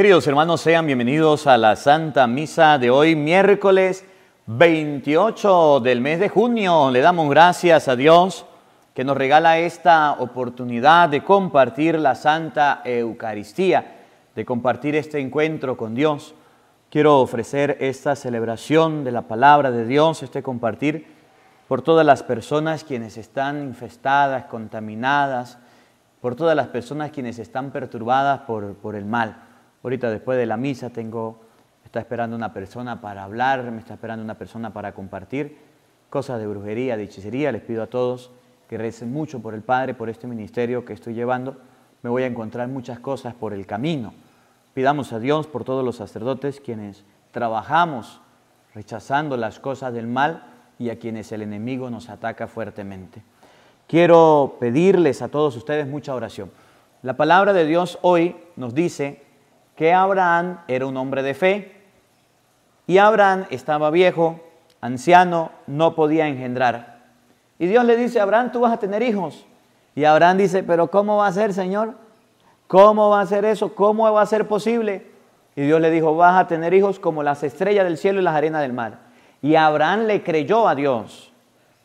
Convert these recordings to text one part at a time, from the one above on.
Queridos hermanos, sean bienvenidos a la Santa Misa de hoy, miércoles 28 del mes de junio. Le damos gracias a Dios que nos regala esta oportunidad de compartir la Santa Eucaristía, de compartir este encuentro con Dios. Quiero ofrecer esta celebración de la palabra de Dios, este compartir por todas las personas quienes están infestadas, contaminadas, por todas las personas quienes están perturbadas por, por el mal. Ahorita después de la misa tengo, está esperando una persona para hablar, me está esperando una persona para compartir cosas de brujería, de hechicería. Les pido a todos que recen mucho por el Padre, por este ministerio que estoy llevando. Me voy a encontrar muchas cosas por el camino. Pidamos a Dios por todos los sacerdotes quienes trabajamos rechazando las cosas del mal y a quienes el enemigo nos ataca fuertemente. Quiero pedirles a todos ustedes mucha oración. La palabra de Dios hoy nos dice que Abraham era un hombre de fe y Abraham estaba viejo, anciano, no podía engendrar. Y Dios le dice, Abraham, tú vas a tener hijos. Y Abraham dice, pero ¿cómo va a ser, Señor? ¿Cómo va a ser eso? ¿Cómo va a ser posible? Y Dios le dijo, vas a tener hijos como las estrellas del cielo y las arenas del mar. Y Abraham le creyó a Dios.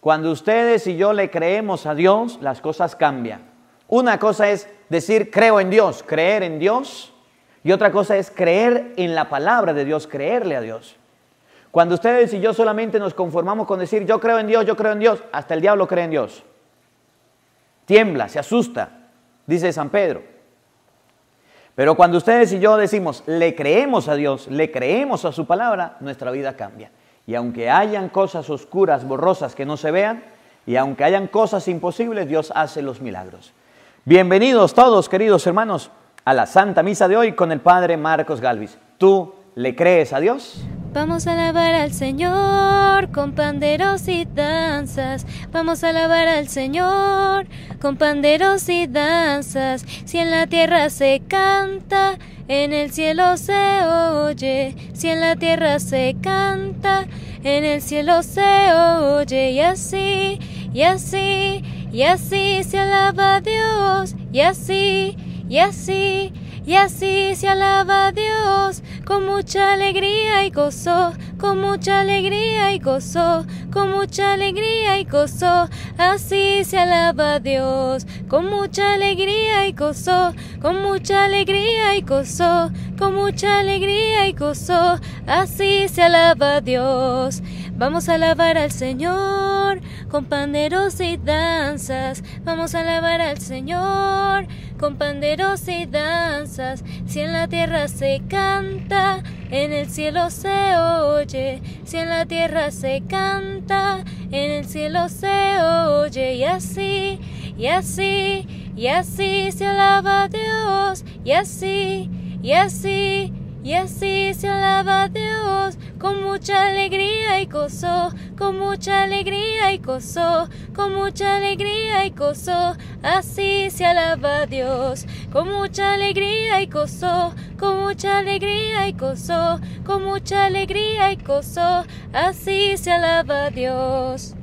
Cuando ustedes y yo le creemos a Dios, las cosas cambian. Una cosa es decir, creo en Dios, creer en Dios. Y otra cosa es creer en la palabra de Dios, creerle a Dios. Cuando ustedes y yo solamente nos conformamos con decir yo creo en Dios, yo creo en Dios, hasta el diablo cree en Dios. Tiembla, se asusta, dice San Pedro. Pero cuando ustedes y yo decimos le creemos a Dios, le creemos a su palabra, nuestra vida cambia. Y aunque hayan cosas oscuras, borrosas que no se vean, y aunque hayan cosas imposibles, Dios hace los milagros. Bienvenidos todos, queridos hermanos a la Santa Misa de hoy con el Padre Marcos Galvis. ¿Tú le crees a Dios? Vamos a alabar al Señor con panderos y danzas. Vamos a alabar al Señor con panderos y danzas. Si en la tierra se canta, en el cielo se oye. Si en la tierra se canta, en el cielo se oye. Y así, y así, y así se alaba a Dios. Y así, y así, y así se alaba Dios con mucha alegría y gozo, con mucha alegría y gozo, con mucha alegría y gozo. Así se alaba Dios con mucha alegría y gozo, con mucha alegría y gozo, con mucha alegría y gozo. Así se alaba Dios. Vamos a alabar al Señor con panderos y danzas. Vamos a alabar al Señor con panderos y danzas. Si en la tierra se canta, en el cielo se oye. Si en la tierra se canta, en el cielo se oye. Y así, y así, y así se alaba Dios. Y así, y así. Y así se alaba Dios con mucha alegría y gozo, con mucha alegría y gozo, con mucha alegría y gozo. Así se alaba Dios con mucha alegría y gozo, con mucha alegría y gozo, con mucha alegría y gozo. Así se alaba Dios.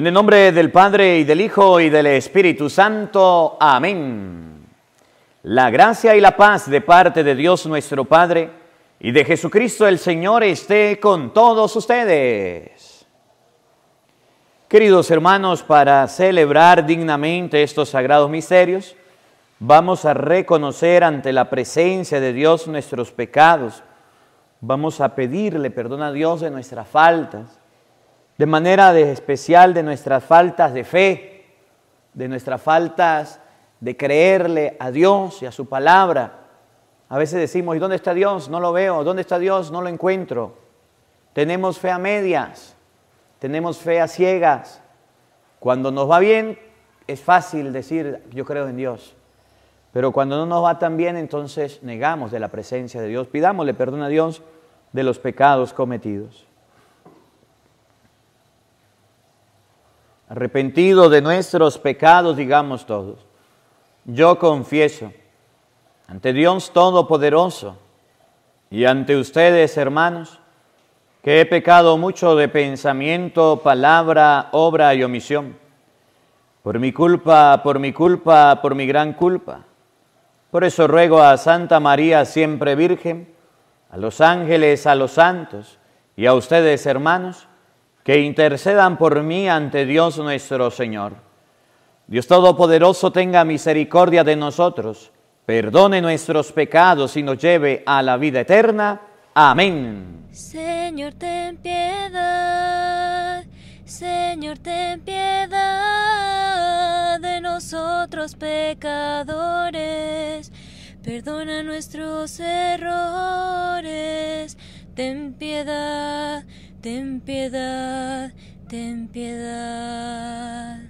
En el nombre del Padre y del Hijo y del Espíritu Santo. Amén. La gracia y la paz de parte de Dios nuestro Padre y de Jesucristo el Señor esté con todos ustedes. Queridos hermanos, para celebrar dignamente estos sagrados misterios, vamos a reconocer ante la presencia de Dios nuestros pecados. Vamos a pedirle perdón a Dios de nuestras faltas de manera de especial de nuestras faltas de fe, de nuestras faltas de creerle a Dios y a su palabra. A veces decimos, ¿y dónde está Dios? No lo veo. ¿Dónde está Dios? No lo encuentro. Tenemos fe a medias, tenemos fe a ciegas. Cuando nos va bien, es fácil decir, yo creo en Dios. Pero cuando no nos va tan bien, entonces negamos de la presencia de Dios. Pidámosle perdón a Dios de los pecados cometidos. Arrepentido de nuestros pecados, digamos todos, yo confieso ante Dios Todopoderoso y ante ustedes, hermanos, que he pecado mucho de pensamiento, palabra, obra y omisión. Por mi culpa, por mi culpa, por mi gran culpa. Por eso ruego a Santa María, siempre Virgen, a los ángeles, a los santos y a ustedes, hermanos, que intercedan por mí ante Dios nuestro Señor. Dios Todopoderoso tenga misericordia de nosotros perdone nuestros pecados y nos lleve a la vida eterna. Amén. Señor, ten piedad. Señor, ten piedad de nosotros pecadores. Perdona nuestros errores. Ten piedad, ten piedad, ten piedad.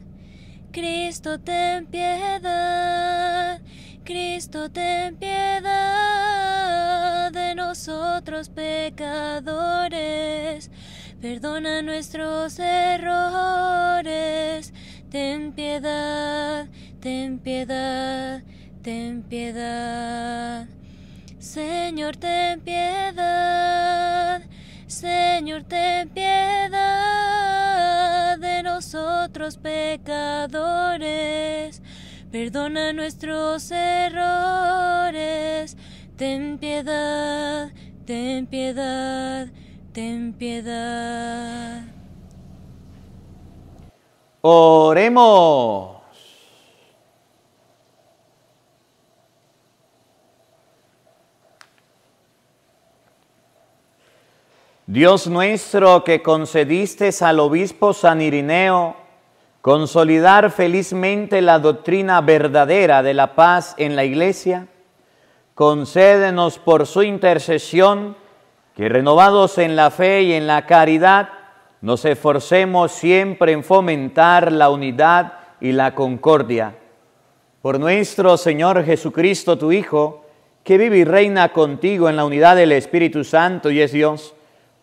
Cristo, ten piedad. Cristo, ten piedad de nosotros pecadores, perdona nuestros errores, ten piedad, ten piedad, ten piedad. Señor, ten piedad, Señor, ten piedad de nosotros pecadores perdona nuestros errores, ten piedad, ten piedad, ten piedad. Oremos. Dios nuestro que concediste al obispo San Irineo consolidar felizmente la doctrina verdadera de la paz en la iglesia, concédenos por su intercesión que renovados en la fe y en la caridad, nos esforcemos siempre en fomentar la unidad y la concordia. Por nuestro Señor Jesucristo, tu Hijo, que vive y reina contigo en la unidad del Espíritu Santo y es Dios,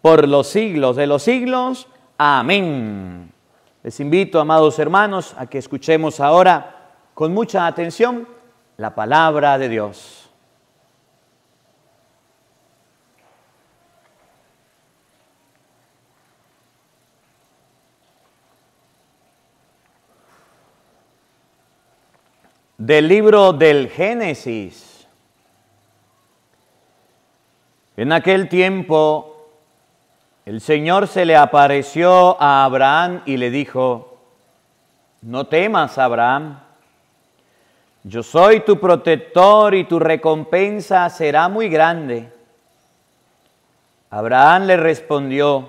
por los siglos de los siglos. Amén. Les invito, amados hermanos, a que escuchemos ahora con mucha atención la palabra de Dios. Del libro del Génesis. En aquel tiempo el Señor se le apareció a Abraham y le dijo, no temas, Abraham, yo soy tu protector y tu recompensa será muy grande. Abraham le respondió,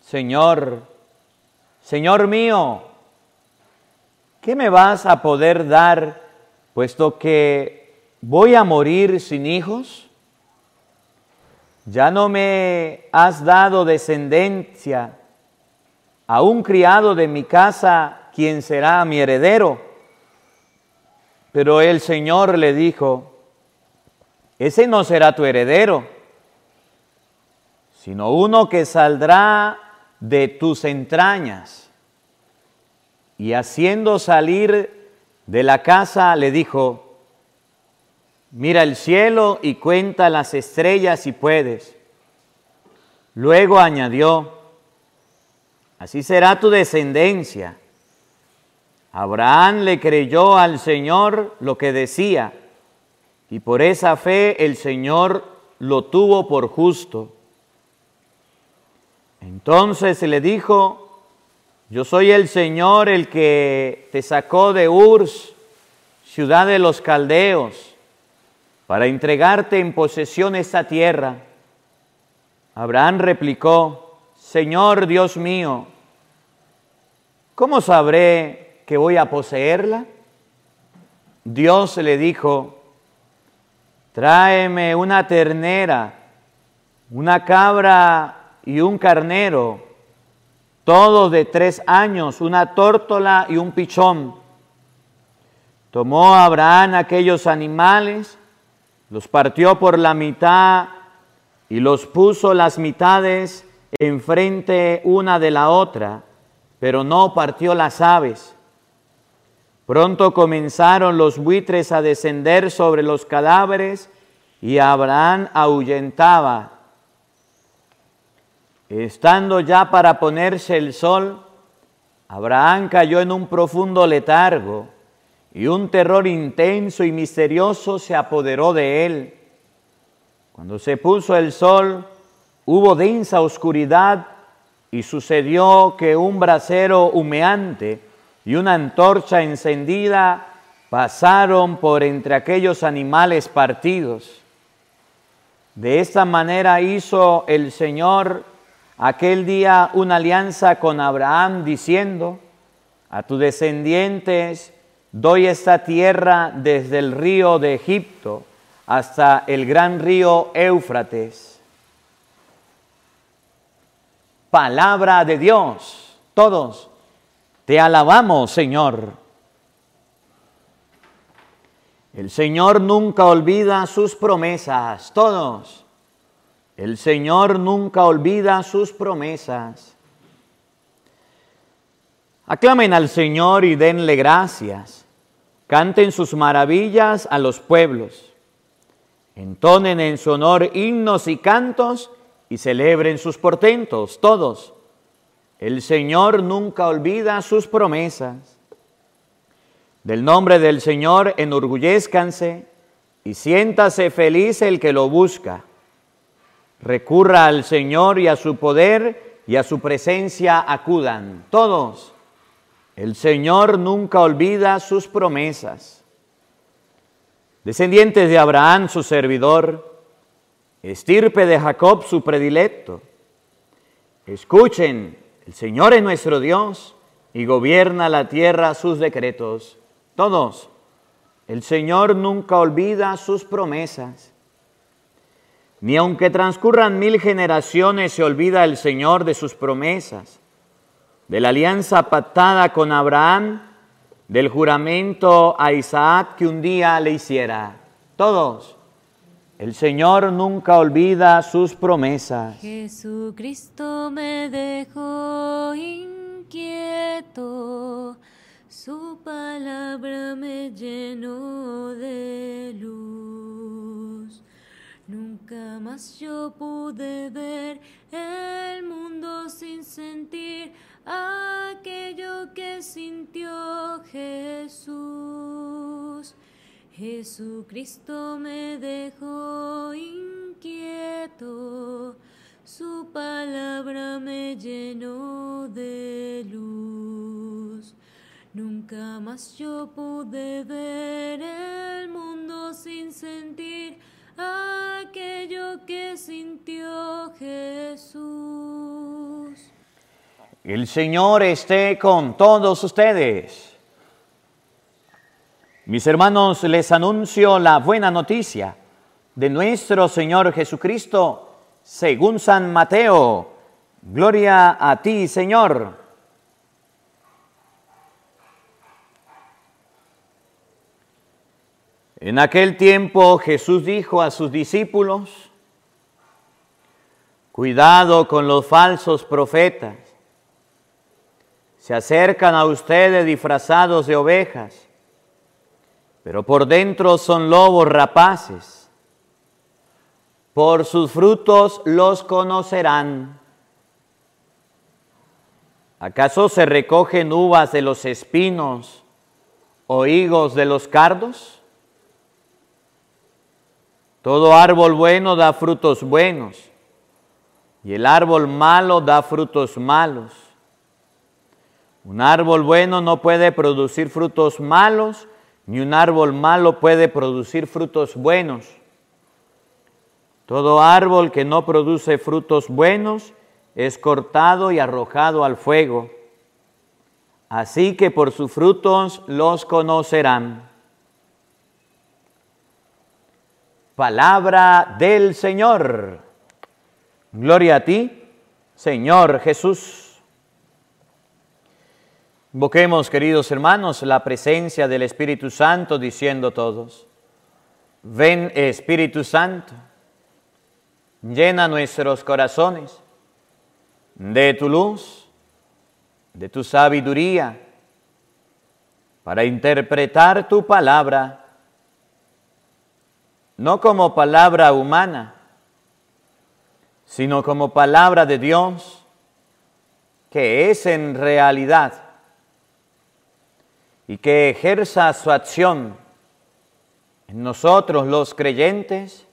Señor, Señor mío, ¿qué me vas a poder dar puesto que voy a morir sin hijos? Ya no me has dado descendencia a un criado de mi casa, quien será mi heredero. Pero el Señor le dijo, ese no será tu heredero, sino uno que saldrá de tus entrañas. Y haciendo salir de la casa, le dijo, Mira el cielo y cuenta las estrellas si puedes. Luego añadió, así será tu descendencia. Abraham le creyó al Señor lo que decía, y por esa fe el Señor lo tuvo por justo. Entonces le dijo, yo soy el Señor el que te sacó de Urs, ciudad de los caldeos para entregarte en posesión esta tierra. Abraham replicó, Señor Dios mío, ¿cómo sabré que voy a poseerla? Dios le dijo, tráeme una ternera, una cabra y un carnero, todos de tres años, una tórtola y un pichón. Tomó Abraham aquellos animales, los partió por la mitad y los puso las mitades enfrente una de la otra, pero no partió las aves. Pronto comenzaron los buitres a descender sobre los cadáveres y Abraham ahuyentaba. Estando ya para ponerse el sol, Abraham cayó en un profundo letargo y un terror intenso y misterioso se apoderó de él. Cuando se puso el sol, hubo densa oscuridad y sucedió que un brasero humeante y una antorcha encendida pasaron por entre aquellos animales partidos. De esta manera hizo el Señor aquel día una alianza con Abraham diciendo, a tus descendientes doy esta tierra desde el río de Egipto hasta el gran río Éufrates. Palabra de Dios, todos, te alabamos Señor. El Señor nunca olvida sus promesas, todos. El Señor nunca olvida sus promesas. Aclamen al Señor y denle gracias. Canten sus maravillas a los pueblos. Entonen en su honor himnos y cantos y celebren sus portentos, todos. El Señor nunca olvida sus promesas. Del nombre del Señor enorgullezcanse y siéntase feliz el que lo busca. Recurra al Señor y a su poder y a su presencia acudan. Todos. El Señor nunca olvida sus promesas. Descendientes de Abraham, su servidor, estirpe de Jacob, su predilecto. Escuchen, el Señor es nuestro Dios y gobierna la tierra sus decretos. Todos. El Señor nunca olvida sus promesas. Ni aunque transcurran mil generaciones se olvida el Señor de sus promesas, de la alianza pactada con Abraham, del juramento a Isaac que un día le hiciera. Todos. El Señor nunca olvida sus promesas. Jesucristo me dejó inquieto su palabra me llenó de luz. Nunca más yo pude ver el mundo sin sentir aquello que sintió Jesús. Jesucristo me dejó inquieto, su palabra me llenó de luz. Nunca más yo pude ver el mundo sin sentir aquello que sintió Jesús. El Señor esté con todos ustedes. Mis hermanos, les anuncio la buena noticia de nuestro Señor Jesucristo según San Mateo. Gloria a ti, Señor. En aquel tiempo Jesús dijo a sus discípulos, cuidado con los falsos profetas. Se acercan a ustedes disfrazados de ovejas, pero por dentro son lobos rapaces. Por sus frutos los conocerán. ¿Acaso se recogen uvas de los espinos o higos de los cardos? Todo árbol bueno da frutos buenos y el árbol malo da frutos malos. Un árbol bueno no puede producir frutos malos, ni un árbol malo puede producir frutos buenos. Todo árbol que no produce frutos buenos es cortado y arrojado al fuego. Así que por sus frutos los conocerán. Palabra del Señor. Gloria a ti, Señor Jesús. Invoquemos, queridos hermanos, la presencia del Espíritu Santo diciendo todos, ven Espíritu Santo, llena nuestros corazones de tu luz, de tu sabiduría, para interpretar tu palabra no como palabra humana, sino como palabra de Dios, que es en realidad, y que ejerza su acción en nosotros los creyentes.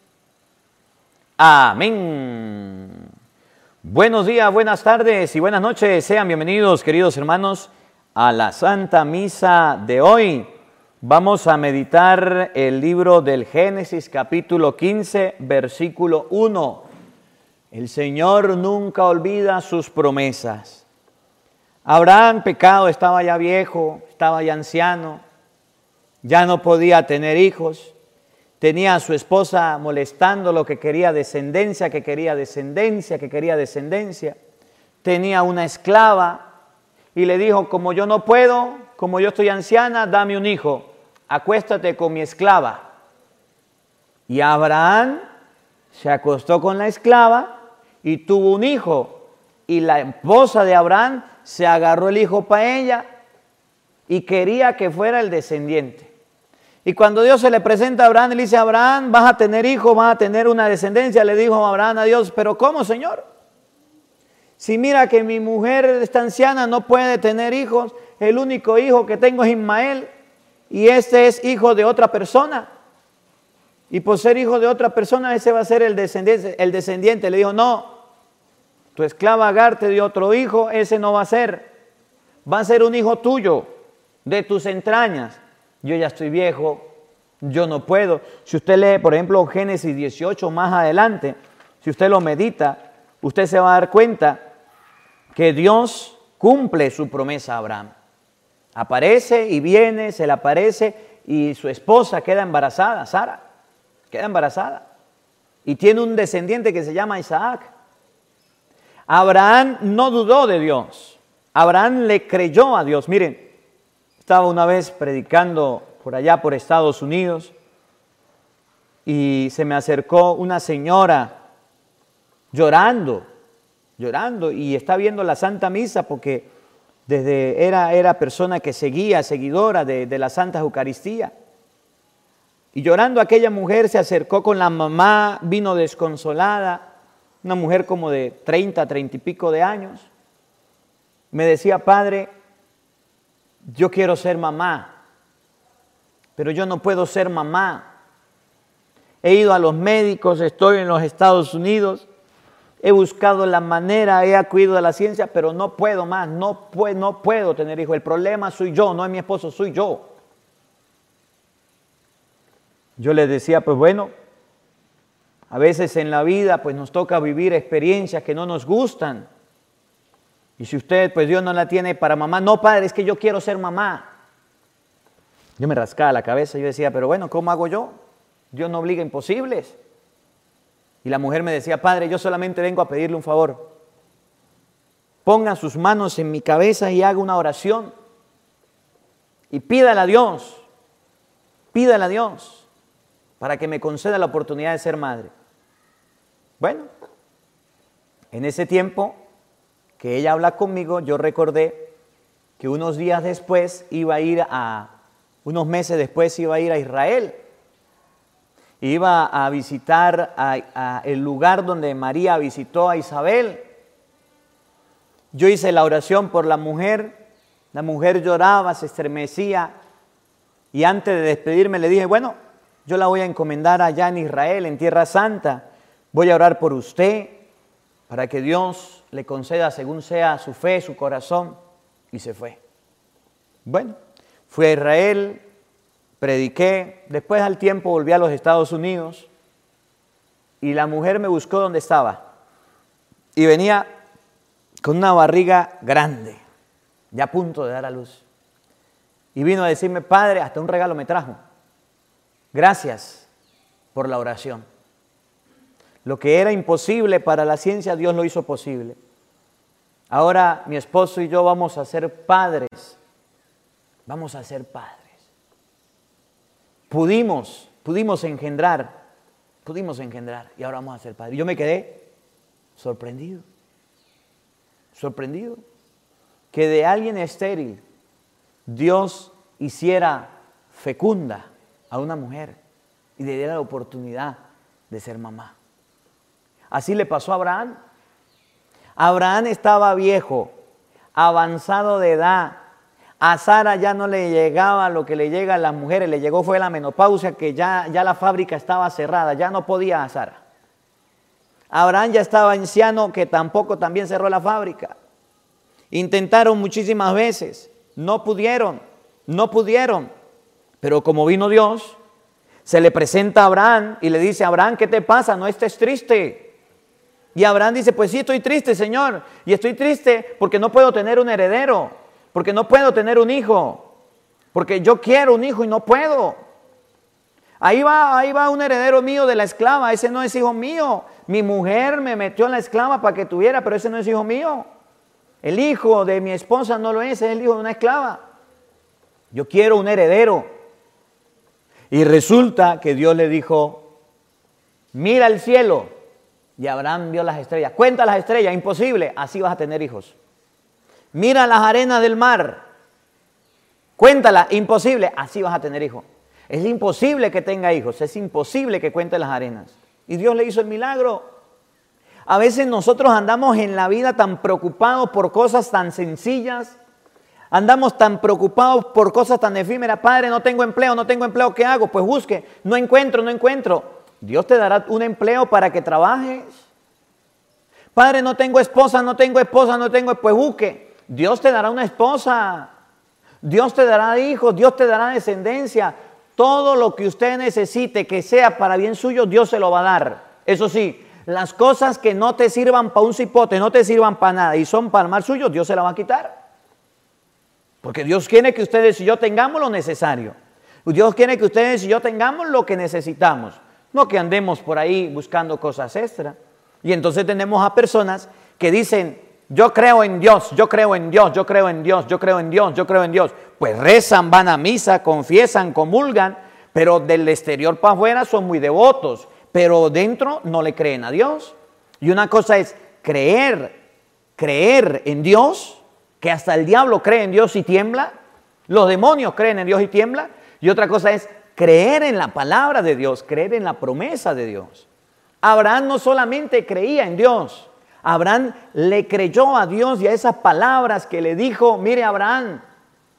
Amén. Buenos días, buenas tardes y buenas noches. Sean bienvenidos, queridos hermanos, a la Santa Misa de hoy. Vamos a meditar el libro del Génesis capítulo 15, versículo 1. El Señor nunca olvida sus promesas. Abraham pecado, estaba ya viejo, estaba ya anciano, ya no podía tener hijos, tenía a su esposa molestando lo que quería descendencia, que quería descendencia, que quería descendencia. Tenía una esclava y le dijo, como yo no puedo, como yo estoy anciana, dame un hijo acuéstate con mi esclava. Y Abraham se acostó con la esclava y tuvo un hijo. Y la esposa de Abraham se agarró el hijo para ella y quería que fuera el descendiente. Y cuando Dios se le presenta a Abraham, le dice, Abraham, vas a tener hijo, vas a tener una descendencia. Le dijo Abraham a Dios, pero ¿cómo, Señor? Si mira que mi mujer esta anciana no puede tener hijos, el único hijo que tengo es Ismael y este es hijo de otra persona. Y por ser hijo de otra persona, ese va a ser el descendiente. El descendiente le dijo, no, tu esclava Agar te dio otro hijo, ese no va a ser. Va a ser un hijo tuyo, de tus entrañas. Yo ya estoy viejo, yo no puedo. Si usted lee, por ejemplo, Génesis 18 más adelante, si usted lo medita, usted se va a dar cuenta que Dios cumple su promesa a Abraham. Aparece y viene, se le aparece y su esposa queda embarazada, Sara, queda embarazada. Y tiene un descendiente que se llama Isaac. Abraham no dudó de Dios. Abraham le creyó a Dios. Miren, estaba una vez predicando por allá por Estados Unidos y se me acercó una señora llorando, llorando y está viendo la Santa Misa porque desde era, era persona que seguía, seguidora de, de la Santa Eucaristía. Y llorando aquella mujer se acercó con la mamá, vino desconsolada, una mujer como de 30, 30 y pico de años. Me decía, padre, yo quiero ser mamá, pero yo no puedo ser mamá. He ido a los médicos, estoy en los Estados Unidos, He buscado la manera, he acudido a la ciencia, pero no puedo más, no puedo, no puedo tener hijos. El problema soy yo, no es mi esposo, soy yo. Yo le decía, pues bueno, a veces en la vida pues nos toca vivir experiencias que no nos gustan. Y si usted, pues Dios no la tiene para mamá, no padre, es que yo quiero ser mamá. Yo me rascaba la cabeza yo decía, pero bueno, ¿cómo hago yo? Dios no obliga imposibles. Y la mujer me decía, Padre, yo solamente vengo a pedirle un favor. Ponga sus manos en mi cabeza y haga una oración. Y pídale a Dios, pídale a Dios para que me conceda la oportunidad de ser madre. Bueno, en ese tiempo que ella habla conmigo, yo recordé que unos días después iba a ir a, unos meses después iba a ir a Israel iba a visitar el lugar donde María visitó a Isabel. Yo hice la oración por la mujer, la mujer lloraba, se estremecía y antes de despedirme le dije, bueno, yo la voy a encomendar allá en Israel, en Tierra Santa, voy a orar por usted para que Dios le conceda según sea su fe, su corazón, y se fue. Bueno, fui a Israel, prediqué, después al tiempo volví a los Estados Unidos y la mujer me buscó donde estaba y venía con una barriga grande, ya a punto de dar a luz. Y vino a decirme, Padre, hasta un regalo me trajo. Gracias por la oración. Lo que era imposible para la ciencia, Dios lo hizo posible. Ahora mi esposo y yo vamos a ser padres. Vamos a ser padres pudimos, pudimos engendrar, pudimos engendrar y ahora vamos a ser padres. Yo me quedé sorprendido, sorprendido que de alguien estéril Dios hiciera fecunda a una mujer. y le diera la oportunidad de ser mamá. Así le pasó a Abraham. Abraham estaba viejo, avanzado de edad. A Sara ya no le llegaba lo que le llega a las mujeres, le llegó fue la menopausia, que ya, ya la fábrica estaba cerrada, ya no podía a Sara. Abraham ya estaba anciano, que tampoco también cerró la fábrica. Intentaron muchísimas veces, no pudieron, no pudieron. Pero como vino Dios, se le presenta a Abraham y le dice, Abraham, ¿qué te pasa? No estés triste. Y Abraham dice, pues sí, estoy triste, Señor. Y estoy triste porque no puedo tener un heredero, porque no puedo tener un hijo, porque yo quiero un hijo y no puedo. Ahí va, ahí va un heredero mío de la esclava, ese no es hijo mío. Mi mujer me metió en la esclava para que tuviera, pero ese no es hijo mío. El hijo de mi esposa no lo es, es el hijo de una esclava. Yo quiero un heredero. Y resulta que Dios le dijo, mira el cielo. Y Abraham vio las estrellas. Cuenta las estrellas, imposible, así vas a tener hijos. Mira las arenas del mar. Cuéntala, imposible, así vas a tener hijos. Es imposible que tenga hijos, es imposible que cuente las arenas. Y Dios le hizo el milagro. A veces nosotros andamos en la vida tan preocupados por cosas tan sencillas Andamos tan preocupados por cosas tan efímeras. Padre, no tengo empleo, no tengo empleo, ¿qué hago? Pues busque. No encuentro, no encuentro. Dios te dará un empleo para que trabajes. Padre, no tengo esposa, no tengo esposa, no tengo, pues busque. Dios te dará una esposa. Dios te dará hijos, Dios te dará descendencia. Todo lo que usted necesite que sea para bien suyo, Dios se lo va a dar. Eso sí, las cosas que no te sirvan para un cipote, no te sirvan para nada y son para el mal suyo, Dios se la va a quitar. Porque Dios quiere que ustedes y yo tengamos lo necesario. Dios quiere que ustedes y yo tengamos lo que necesitamos. No que andemos por ahí buscando cosas extra. Y entonces tenemos a personas que dicen, yo creo en Dios, yo creo en Dios, yo creo en Dios, yo creo en Dios, yo creo en Dios. Pues rezan, van a misa, confiesan, comulgan, pero del exterior para afuera son muy devotos, pero dentro no le creen a Dios. Y una cosa es creer, creer en Dios que hasta el diablo cree en Dios y tiembla, los demonios creen en Dios y tiembla, y otra cosa es creer en la palabra de Dios, creer en la promesa de Dios. Abraham no solamente creía en Dios, Abraham le creyó a Dios y a esas palabras que le dijo, mire Abraham,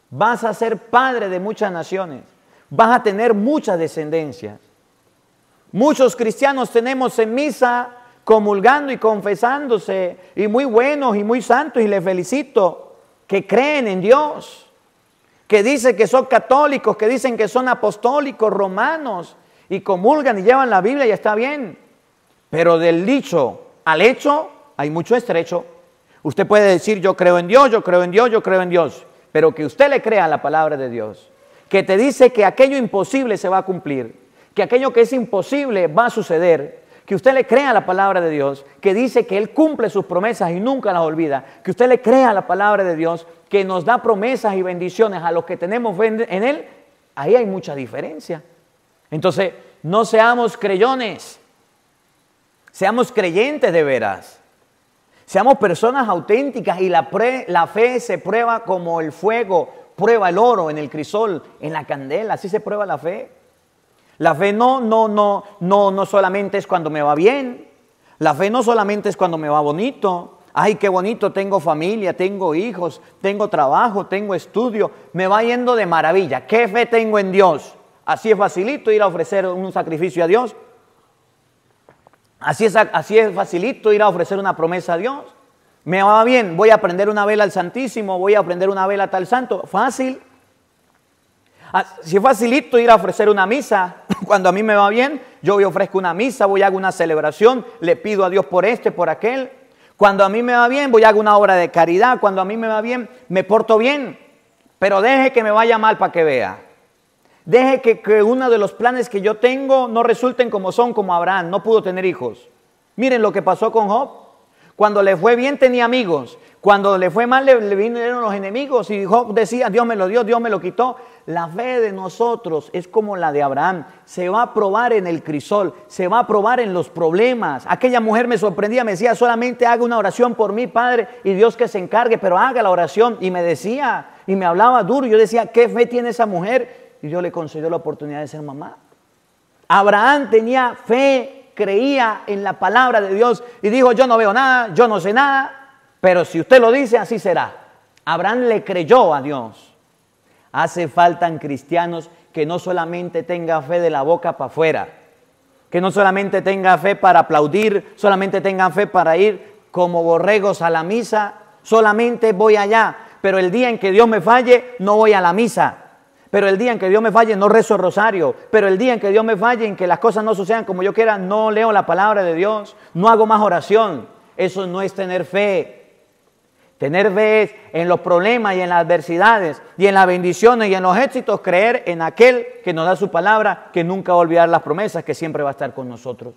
vas a ser padre de muchas naciones, vas a tener mucha descendencia. Muchos cristianos tenemos en misa comulgando y confesándose, y muy buenos y muy santos, y le felicito que creen en Dios, que dicen que son católicos, que dicen que son apostólicos, romanos, y comulgan y llevan la Biblia y está bien. Pero del dicho al hecho hay mucho estrecho. Usted puede decir yo creo en Dios, yo creo en Dios, yo creo en Dios, pero que usted le crea la palabra de Dios, que te dice que aquello imposible se va a cumplir, que aquello que es imposible va a suceder, que usted le crea la palabra de Dios, que dice que Él cumple sus promesas y nunca las olvida, que usted le crea la palabra de Dios, que nos da promesas y bendiciones a los que tenemos en Él, ahí hay mucha diferencia. Entonces, no seamos creyones, seamos creyentes de veras. Seamos personas auténticas y la, la fe se prueba como el fuego prueba el oro en el crisol, en la candela, así se prueba la fe. La fe no, no, no, no, no solamente es cuando me va bien. La fe no solamente es cuando me va bonito. Ay, qué bonito, tengo familia, tengo hijos, tengo trabajo, tengo estudio, me va yendo de maravilla. ¿Qué fe tengo en Dios? Así es facilito ir a ofrecer un sacrificio a Dios. Así es, así es facilito ir a ofrecer una promesa a Dios. Me va bien, voy a prender una vela al Santísimo, voy a prender una vela a tal santo. Fácil. Ah, si es facilito ir a ofrecer una misa, cuando a mí me va bien, yo voy ofrezco una misa, voy a hacer una celebración, le pido a Dios por este, por aquel. Cuando a mí me va bien, voy a hacer una obra de caridad. Cuando a mí me va bien, me porto bien. Pero deje que me vaya mal para que vea. Deje que, que uno de los planes que yo tengo no resulten como son, como Abraham. No pudo tener hijos. Miren lo que pasó con Job. Cuando le fue bien tenía amigos. Cuando le fue mal le, vinieron los enemigos y Job decía, Dios me lo dio, Dios me lo quitó. La fe de nosotros es como la de Abraham. Se va a probar en el crisol, se va a probar en los problemas. Aquella mujer me sorprendía, me decía, solamente haga una oración por mí, Padre, y Dios que se encargue, pero haga la oración. Y me decía, y me hablaba duro. Yo decía, ¿qué fe tiene esa mujer? Y Dios le concedió la oportunidad de ser mamá. Abraham tenía fe, creía en la palabra de Dios y dijo, yo no veo nada, yo no sé nada, pero si usted lo dice, así será. Abraham le creyó a Dios. Hace falta cristianos que no solamente tenga fe de la boca para afuera, que no solamente tenga fe para aplaudir, solamente tenga fe para ir como borregos a la misa, solamente voy allá, pero el día en que Dios me falle, no voy a la misa. Pero el día en que Dios me falle, no rezo el rosario. Pero el día en que Dios me falle, en que las cosas no sucedan como yo quiera, no leo la palabra de Dios, no hago más oración. Eso no es tener fe. Tener fe en los problemas y en las adversidades y en las bendiciones y en los éxitos, creer en aquel que nos da su palabra, que nunca va a olvidar las promesas, que siempre va a estar con nosotros.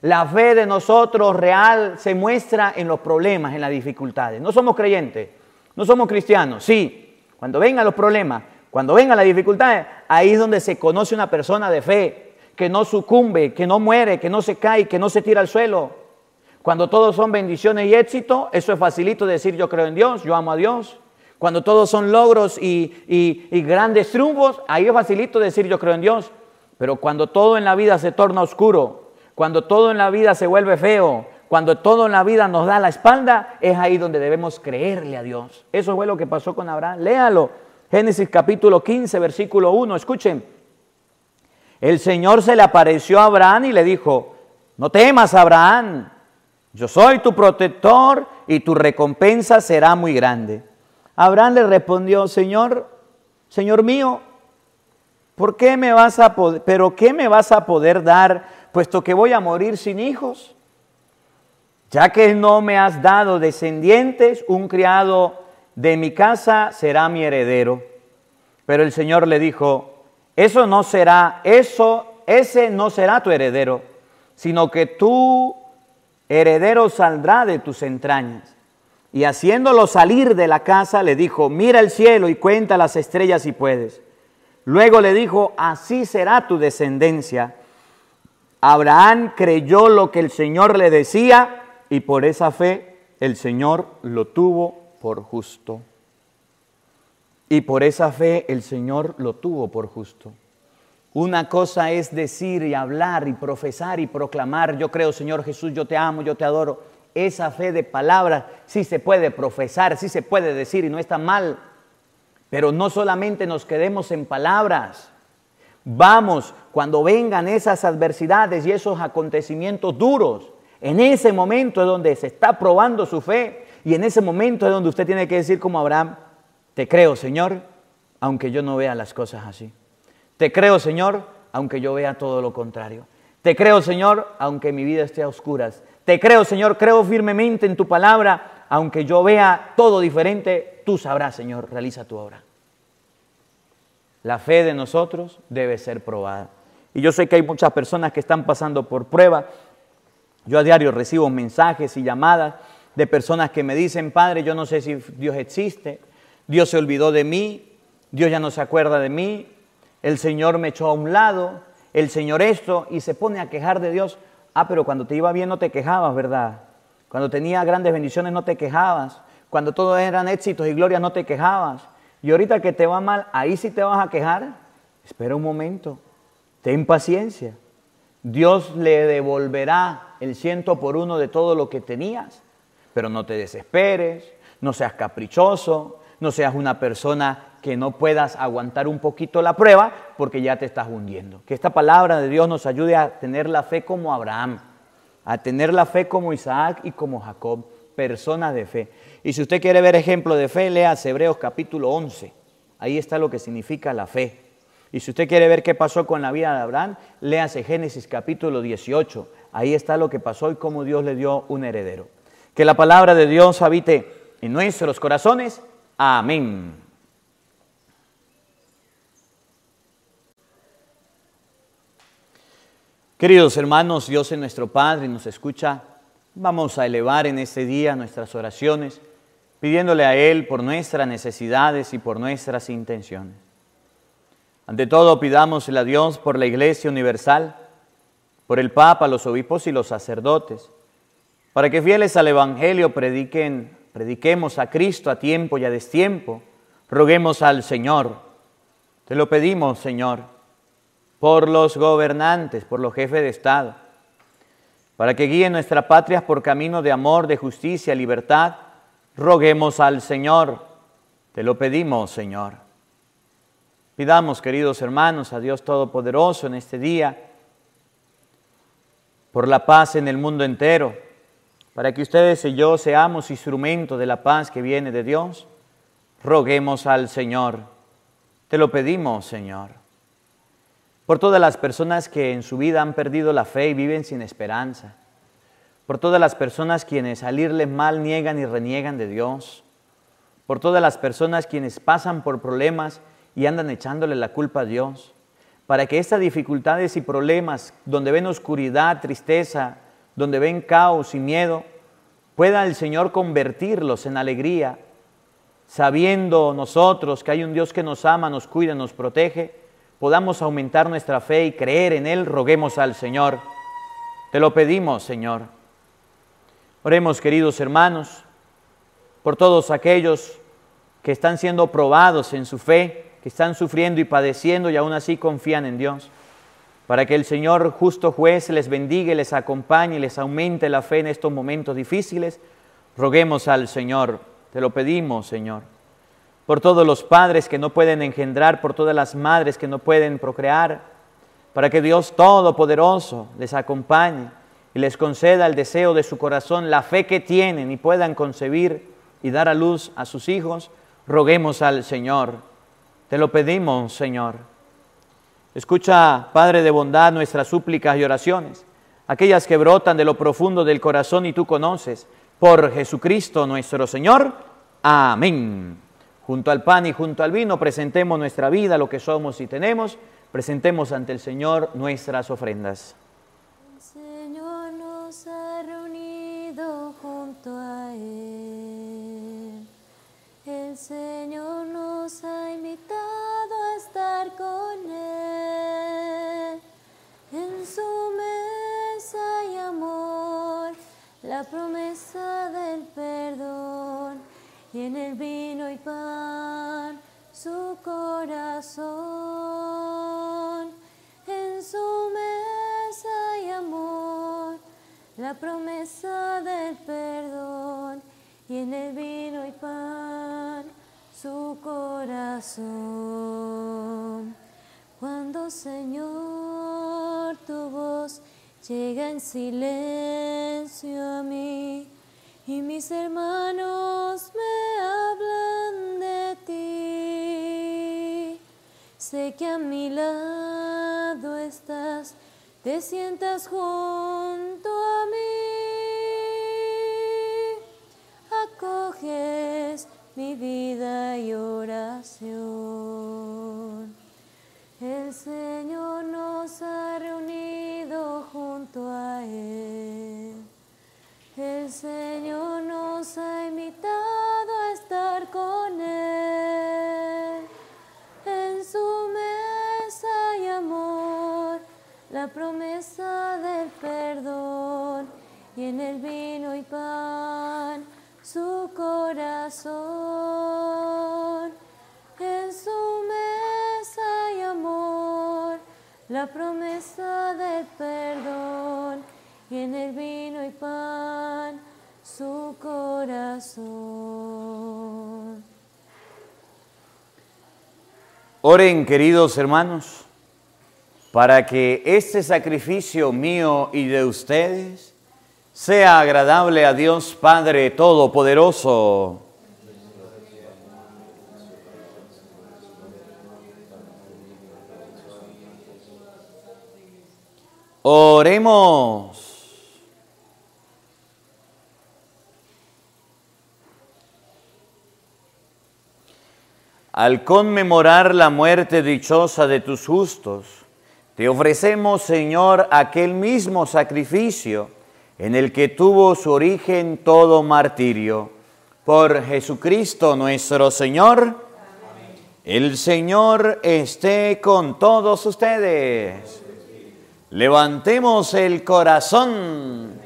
La fe de nosotros real se muestra en los problemas, en las dificultades. No somos creyentes, no somos cristianos. Sí, cuando vengan los problemas, cuando vengan las dificultades, ahí es donde se conoce una persona de fe, que no sucumbe, que no muere, que no se cae, que no se tira al suelo, cuando todos son bendiciones y éxito, eso es facilito decir yo creo en Dios, yo amo a Dios. Cuando todos son logros y, grandes triunfos, ahí es facilito decir yo creo en Dios. Pero cuando todo en la vida se torna oscuro, cuando todo en la vida se vuelve feo, cuando todo en la vida nos da la espalda, es ahí donde debemos creerle a Dios. Eso fue lo que pasó con Abraham. Léalo. Génesis capítulo 15, versículo 1. Escuchen. El Señor se le apareció a Abraham y le dijo, no temas, Abraham yo soy tu protector y tu recompensa será muy grande. Abraham le respondió, Señor, Señor mío, ¿por qué me vas a poder, pero qué me vas a poder dar, puesto que voy a morir sin hijos? Ya que no me has dado descendientes, un criado de mi casa será mi heredero. Pero el Señor le dijo, eso no será, eso, ese no será tu heredero, sino que tú heredero saldrá de tus entrañas. Y haciéndolo salir de la casa, le dijo, mira el cielo y cuenta las estrellas si puedes. Luego le dijo, así será tu descendencia. Abraham creyó lo que el Señor le decía y por esa fe el Señor lo tuvo por justo. Y por esa fe el Señor lo tuvo por justo. Una cosa es decir y hablar y profesar y proclamar, yo creo Señor Jesús, yo te amo, yo te adoro. Esa fe de palabras sí se puede profesar, sí se puede decir y no está mal. Pero no solamente nos quedemos en palabras. Vamos, cuando vengan esas adversidades y esos acontecimientos duros, en ese momento es donde se está probando su fe y en ese momento es donde usted tiene que decir como Abraham, te creo Señor, aunque yo no vea las cosas así. Te creo, Señor, aunque yo vea todo lo contrario. Te creo, Señor, aunque mi vida esté a oscuras. Te creo, Señor, creo firmemente en tu palabra, aunque yo vea todo diferente, tú sabrás, Señor, realiza tu obra. La fe de nosotros debe ser probada. Y yo sé que hay muchas personas que están pasando por prueba. Yo a diario recibo mensajes y llamadas de personas que me dicen, Padre, yo no sé si Dios existe, Dios se olvidó de mí, Dios ya no se acuerda de mí, el Señor me echó a un lado, el Señor esto, y se pone a quejar de Dios. Ah, pero cuando te iba bien no te quejabas, ¿verdad? Cuando tenía grandes bendiciones no te quejabas. Cuando todo eran éxitos y glorias no te quejabas. Y ahorita que te va mal, ahí sí te vas a quejar. Espera un momento, ten paciencia. Dios le devolverá el ciento por uno de todo lo que tenías. Pero no te desesperes, no seas caprichoso, no seas una persona que no puedas aguantar un poquito la prueba porque ya te estás hundiendo. Que esta palabra de Dios nos ayude a tener la fe como Abraham, a tener la fe como Isaac y como Jacob, personas de fe. Y si usted quiere ver ejemplo de fe, lea Hebreos capítulo 11. Ahí está lo que significa la fe. Y si usted quiere ver qué pasó con la vida de Abraham, léase Génesis capítulo 18. Ahí está lo que pasó y cómo Dios le dio un heredero. Que la palabra de Dios habite en nuestros corazones. Amén. Queridos hermanos, Dios es nuestro Padre nos escucha. Vamos a elevar en este día nuestras oraciones, pidiéndole a Él por nuestras necesidades y por nuestras intenciones. Ante todo, pidámosle a Dios por la Iglesia Universal, por el Papa, los obispos y los sacerdotes, para que fieles al Evangelio prediquen, prediquemos a Cristo a tiempo y a destiempo. Roguemos al Señor. Te lo pedimos, Señor por los gobernantes, por los jefes de Estado, para que guíen nuestra patria por camino de amor, de justicia, libertad, roguemos al Señor. Te lo pedimos, Señor. Pidamos, queridos hermanos, a Dios Todopoderoso en este día, por la paz en el mundo entero, para que ustedes y yo seamos instrumentos de la paz que viene de Dios. Roguemos al Señor. Te lo pedimos, Señor por todas las personas que en su vida han perdido la fe y viven sin esperanza, por todas las personas quienes al irles mal niegan y reniegan de Dios, por todas las personas quienes pasan por problemas y andan echándole la culpa a Dios, para que estas dificultades y problemas, donde ven oscuridad, tristeza, donde ven caos y miedo, pueda el Señor convertirlos en alegría, sabiendo nosotros que hay un Dios que nos ama, nos cuida, nos protege, podamos aumentar nuestra fe y creer en Él, roguemos al Señor. Te lo pedimos, Señor. Oremos, queridos hermanos, por todos aquellos que están siendo probados en su fe, que están sufriendo y padeciendo y aún así confían en Dios, para que el Señor justo juez les bendiga, les acompañe les aumente la fe en estos momentos difíciles. Roguemos al Señor, te lo pedimos, Señor por todos los padres que no pueden engendrar, por todas las madres que no pueden procrear, para que Dios Todopoderoso les acompañe y les conceda el deseo de su corazón, la fe que tienen y puedan concebir y dar a luz a sus hijos, roguemos al Señor. Te lo pedimos, Señor. Escucha, Padre de bondad, nuestras súplicas y oraciones, aquellas que brotan de lo profundo del corazón y tú conoces, por Jesucristo nuestro Señor. Amén. Junto al pan y junto al vino presentemos nuestra vida, lo que somos y tenemos, presentemos ante el Señor nuestras ofrendas. El Señor nos ha reunido junto a Él. El Señor nos ha invitado a estar con Él. En su mesa hay amor, la promesa perdón y en el vino y pan su corazón. En su mesa hay amor, la promesa del perdón y en el vino y pan su corazón. Cuando Señor tu voz llega en silencio a mí, y mis hermanos Sé que a mi lado estás, te sientas junto a mí. Acoges mi vida y oración. Promesa del perdón y en el vino y pan su corazón. En su mesa hay amor, la promesa del perdón y en el vino y pan su corazón. Oren, queridos hermanos, para que este sacrificio mío y de ustedes sea agradable a Dios Padre Todopoderoso. Oremos. Al conmemorar la muerte dichosa de tus justos, te ofrecemos, Señor, aquel mismo sacrificio en el que tuvo su origen todo martirio. Por Jesucristo nuestro Señor, el Señor esté con todos ustedes. Levantemos el corazón.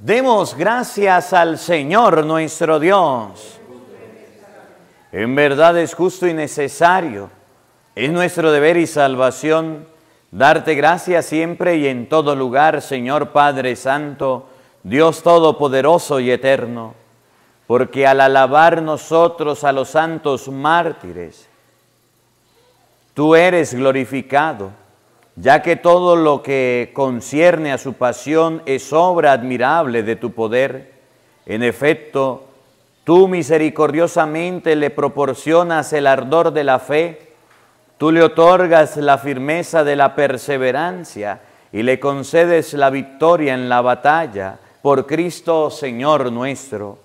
Demos gracias al Señor nuestro Dios. En verdad es justo y necesario, Es nuestro deber y salvación darte gracias siempre y en todo lugar, Señor Padre Santo, Dios Todopoderoso y Eterno, porque al alabar nosotros a los santos mártires, tú eres glorificado, ya que todo lo que concierne a su pasión es obra admirable de tu poder. En efecto, tú misericordiosamente le proporcionas el ardor de la fe, Tú le otorgas la firmeza de la perseverancia y le concedes la victoria en la batalla por Cristo Señor nuestro.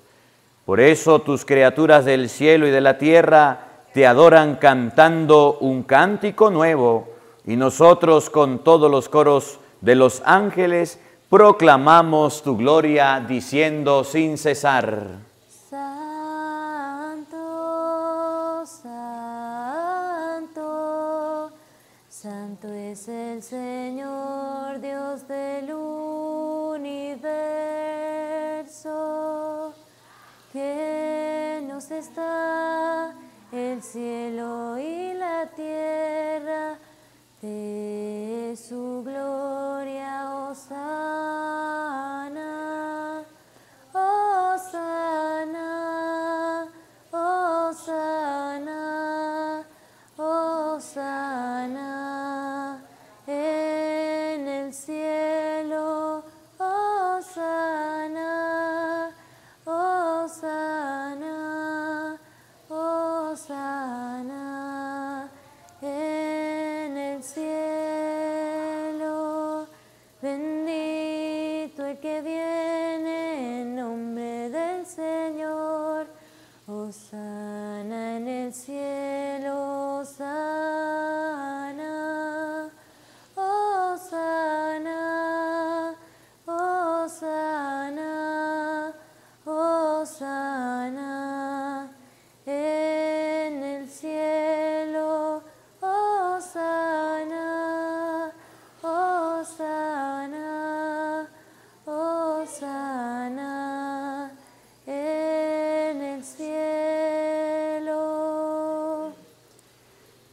Por eso tus criaturas del cielo y de la tierra te adoran cantando un cántico nuevo y nosotros con todos los coros de los ángeles proclamamos tu gloria diciendo sin cesar. Está el cielo y la tierra de su gloria, forgive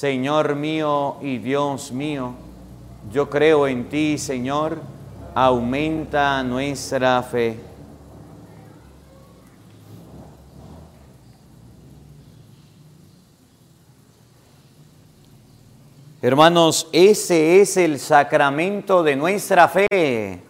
Señor mío y Dios mío, yo creo en ti, Señor, aumenta nuestra fe. Hermanos, ese es el sacramento de nuestra fe.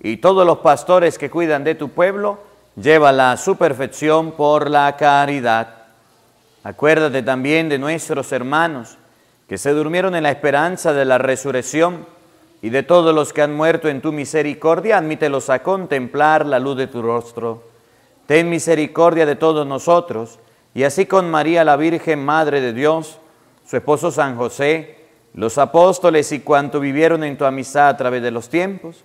y todos los pastores que cuidan de tu pueblo, llévala a su perfección por la caridad. Acuérdate también de nuestros hermanos que se durmieron en la esperanza de la resurrección y de todos los que han muerto en tu misericordia, admítelos a contemplar la luz de tu rostro. Ten misericordia de todos nosotros, y así con María la Virgen, Madre de Dios, su esposo San José, los apóstoles y cuanto vivieron en tu amistad a través de los tiempos,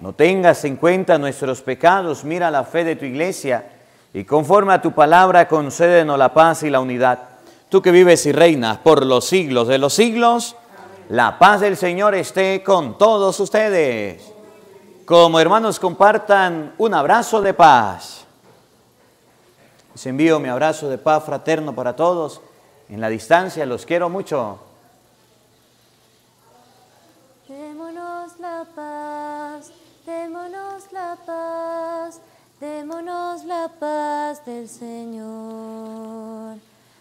No tengas en cuenta nuestros pecados, mira la fe de tu iglesia y conforme a tu palabra concédenos la paz y la unidad. Tú que vives y reinas por los siglos de los siglos, la paz del Señor esté con todos ustedes. Como hermanos compartan un abrazo de paz. Les envío mi abrazo de paz fraterno para todos. En la distancia los quiero mucho. La paz del Señor.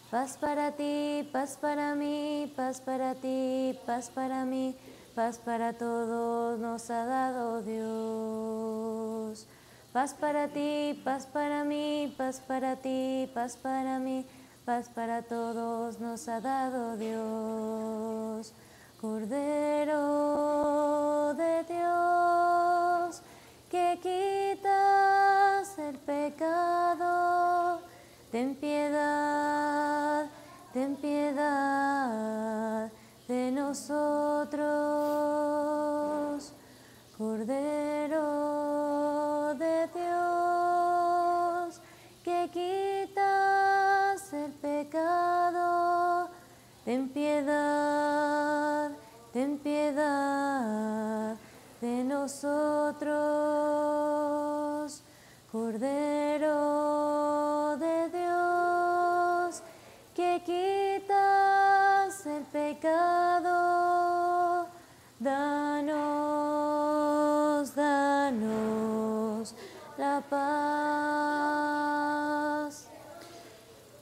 Paz para ti, paz para mí, paz para ti, paz para mí, paz para todos nos ha dado Dios. Paz para ti, paz para mí, paz para ti, paz para mí, paz para todos nos ha dado Dios. Cordero de Dios, que quitas el pecado. Ten piedad, ten piedad de nosotros,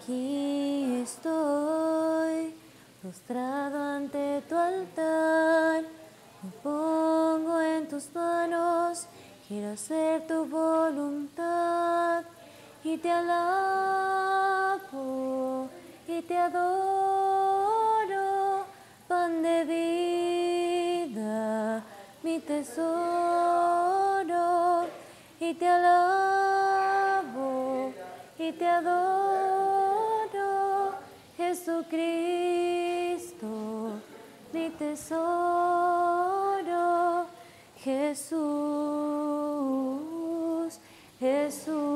Aquí estoy, postrado ante tu altar, me pongo en tus manos, quiero hacer tu voluntad y te alabo Jesús, Jesús,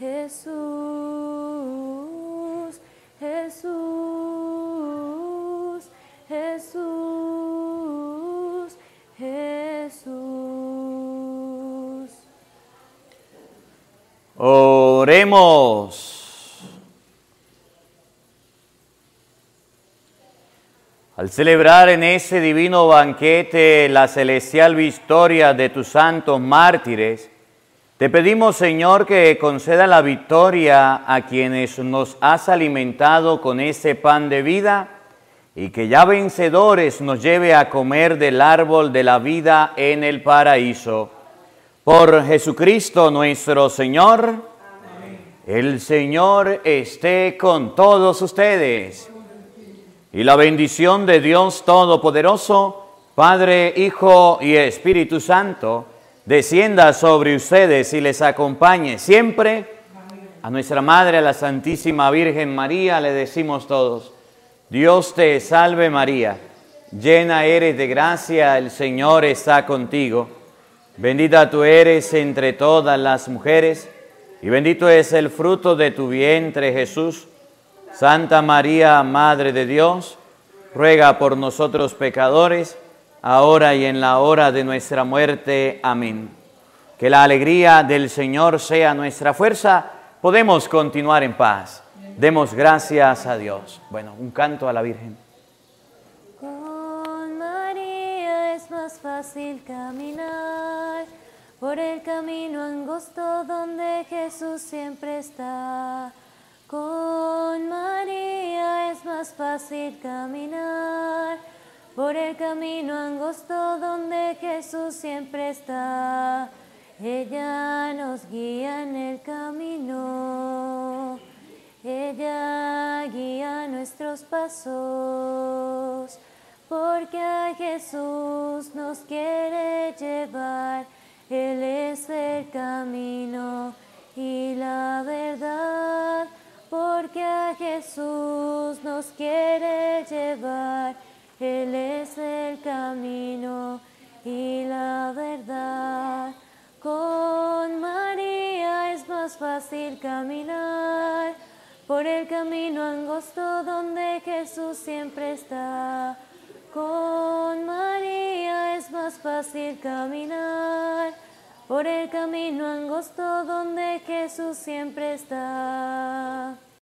Jesús, Jesús, Jesús, Jesús. Oremos. Al celebrar en ese divino banquete la celestial victoria de tus santos mártires, te pedimos, Señor, que conceda la victoria a quienes nos has alimentado con ese pan de vida y que ya vencedores nos lleve a comer del árbol de la vida en el paraíso. Por Jesucristo nuestro Señor, el Señor esté con todos ustedes. Y la bendición de Dios Todopoderoso, Padre, Hijo y Espíritu Santo, descienda sobre ustedes y les acompañe siempre. A nuestra Madre, a la Santísima Virgen María, le decimos todos, Dios te salve María, llena eres de gracia, el Señor está contigo. Bendita tú eres entre todas las mujeres, y bendito es el fruto de tu vientre Jesús. Santa María, Madre de Dios, ruega por nosotros pecadores, ahora y en la hora de nuestra muerte. Amén. Que la alegría del Señor sea nuestra fuerza. Podemos continuar en paz. Demos gracias a Dios. Bueno, un canto a la Virgen. Con María es más fácil caminar por el camino angosto donde Jesús siempre está. Con María es más fácil caminar por el camino angosto donde Jesús siempre está. Ella nos guía en el camino. Ella guía nuestros pasos, porque a Jesús nos quiere llevar. Él es el camino y la verdad, porque a Jesús nos quiere llevar. Él es el camino y la verdad. Con María es más fácil caminar por el camino angosto donde Jesús siempre está. Con María es más fácil caminar por el camino angosto donde Jesús siempre está.